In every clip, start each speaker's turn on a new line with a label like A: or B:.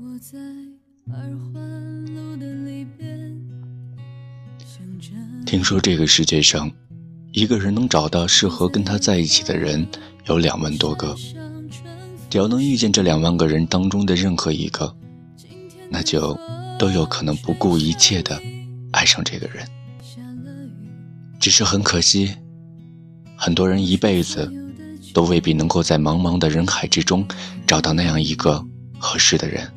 A: 我在二环路的里边听说
B: 这个世界上，一个人能找到适合跟他在一起的人有两万多个，
A: 只要能遇见这
B: 两万个人当中的任何一个，
A: 那就都有可能不顾一切的
B: 爱上这个人。只是很可惜，很多人一辈子
A: 都未必
B: 能够在茫茫的人海之中找到那样一个合适的人。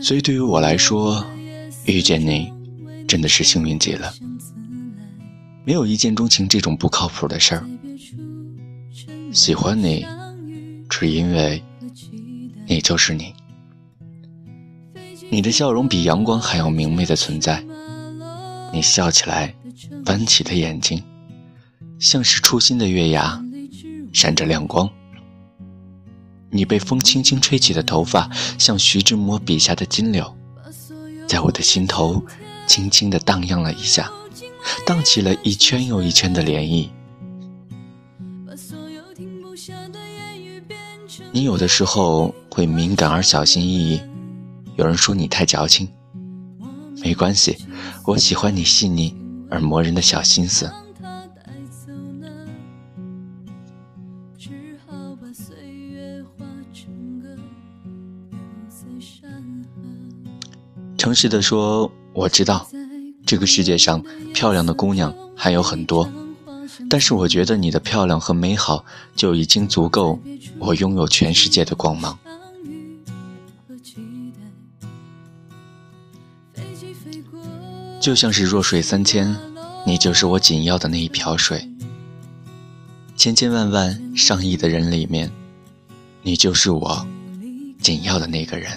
A: 所以对于我来说，遇见你真的是幸运极了。
B: 没有一见钟情这种不靠谱的事儿。
A: 喜欢你，
B: 只因为
A: 你
B: 就是你。
A: 你的笑容比阳光还要明媚的存在。你
B: 笑起来，
A: 弯起的
B: 眼睛，像是初心的月牙，
A: 闪着
B: 亮光。你被风轻轻吹起的头发，像徐志摩笔下的金柳，
A: 在我的心头轻
B: 轻地荡漾了一下，
A: 荡起了一圈又一圈的涟
B: 漪。
A: 你有的时候会敏感而小心翼翼，
B: 有人说你太矫情，
A: 没关系，我喜欢你细腻而磨
B: 人的小心思。诚实的说，我知道，
A: 这个世界上漂亮的姑娘还有很多，但是我觉得你的
B: 漂亮和美好就已经足够
A: 我拥
B: 有全世界的光芒。
A: 就像是弱水三千，你就是我
B: 紧要的那一瓢水。千千万万上亿的人里面，你就是我
A: 紧要
B: 的那个人。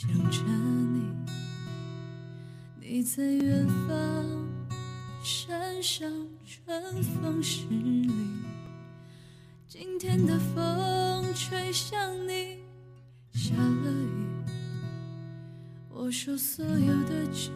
A: 想着你，你在远方山上春风十里。今天的风吹向你，下了雨。我说所有的酒。